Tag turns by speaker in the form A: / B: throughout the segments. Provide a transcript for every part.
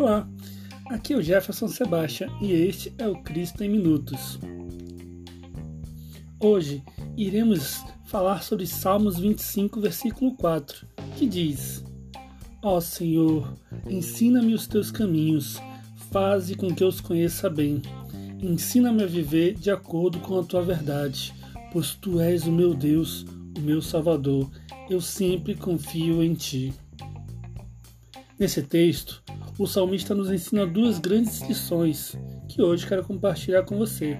A: Olá, aqui é o Jefferson Sebastião e este é o Cristo em Minutos. Hoje iremos falar sobre Salmos 25, versículo 4, que diz: Ó oh Senhor, ensina-me os teus caminhos, faze com que eu os conheça bem. Ensina-me a viver de acordo com a tua verdade, pois tu és o meu Deus, o meu Salvador. Eu sempre confio em ti. Nesse texto, o salmista nos ensina duas grandes lições que hoje quero compartilhar com você.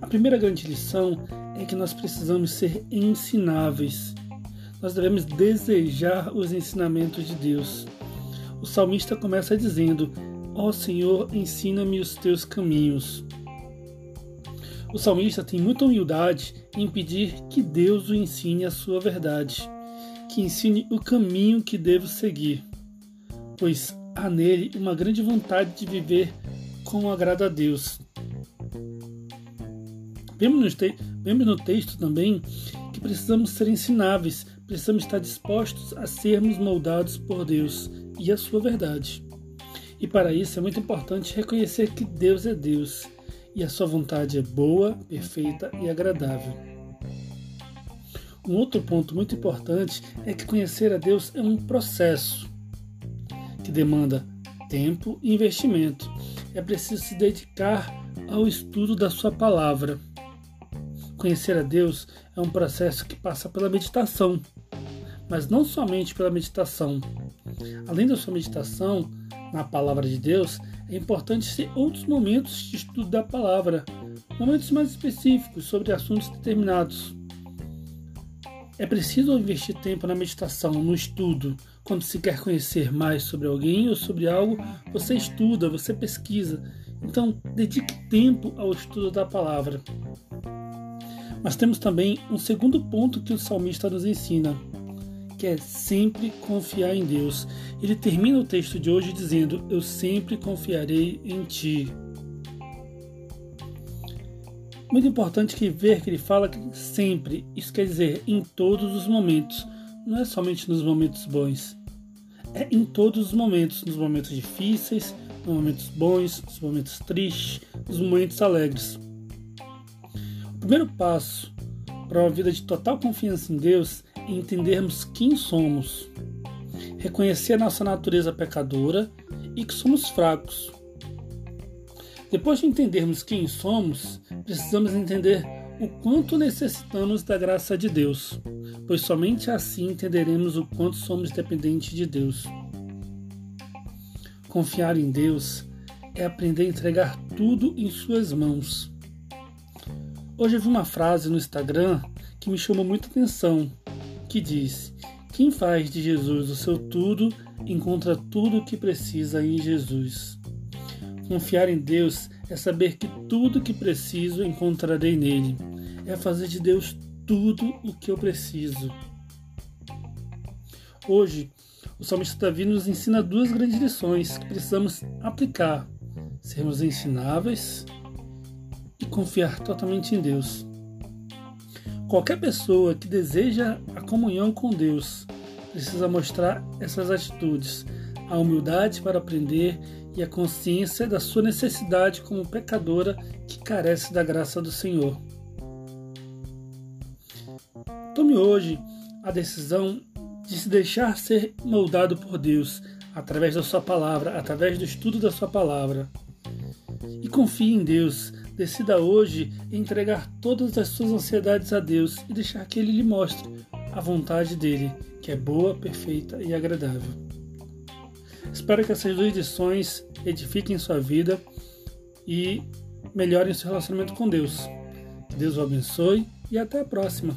A: A primeira grande lição é que nós precisamos ser ensináveis. Nós devemos desejar os ensinamentos de Deus. O salmista começa dizendo: Ó oh Senhor, ensina-me os teus caminhos. O salmista tem muita humildade em pedir que Deus o ensine a sua verdade, que ensine o caminho que devo seguir pois há nele uma grande vontade de viver como agrada a Deus. Vemos no, texto também que precisamos ser ensináveis, precisamos estar dispostos a sermos moldados por Deus e a sua verdade. E para isso é muito importante reconhecer que Deus é Deus e a sua vontade é boa, perfeita e agradável. Um outro ponto muito importante é que conhecer a Deus é um processo que demanda tempo e investimento. É preciso se dedicar ao estudo da Sua palavra. Conhecer a Deus é um processo que passa pela meditação, mas não somente pela meditação. Além da sua meditação na palavra de Deus, é importante ter outros momentos de estudo da palavra, momentos mais específicos sobre assuntos determinados. É preciso investir tempo na meditação, no estudo. Quando se quer conhecer mais sobre alguém ou sobre algo, você estuda, você pesquisa. Então, dedique tempo ao estudo da palavra. Mas temos também um segundo ponto que o salmista nos ensina, que é sempre confiar em Deus. Ele termina o texto de hoje dizendo: Eu sempre confiarei em ti. Muito importante que ver que ele fala que sempre, isso quer dizer em todos os momentos, não é somente nos momentos bons. É em todos os momentos, nos momentos difíceis, nos momentos bons, nos momentos tristes, nos momentos alegres. O primeiro passo para uma vida de total confiança em Deus é entendermos quem somos, reconhecer a nossa natureza pecadora e que somos fracos depois de entendermos quem somos, precisamos entender o quanto necessitamos da graça de Deus, pois somente assim entenderemos o quanto somos dependentes de Deus. Confiar em Deus é aprender a entregar tudo em Suas mãos. Hoje eu vi uma frase no Instagram que me chamou muita atenção, que diz: Quem faz de Jesus o seu tudo encontra tudo o que precisa em Jesus. Confiar em Deus é saber que tudo que preciso encontrarei nele. É fazer de Deus tudo o que eu preciso. Hoje, o salmista Davi nos ensina duas grandes lições que precisamos aplicar: sermos ensináveis e confiar totalmente em Deus. Qualquer pessoa que deseja a comunhão com Deus precisa mostrar essas atitudes, a humildade para aprender e a consciência da sua necessidade como pecadora que carece da graça do Senhor. Tome hoje a decisão de se deixar ser moldado por Deus através da sua palavra, através do estudo da sua palavra. E confie em Deus. Decida hoje entregar todas as suas ansiedades a Deus e deixar que Ele lhe mostre a vontade dele, que é boa, perfeita e agradável. Espero que essas duas edições edifiquem sua vida e melhorem seu relacionamento com Deus. Deus o abençoe e até a próxima.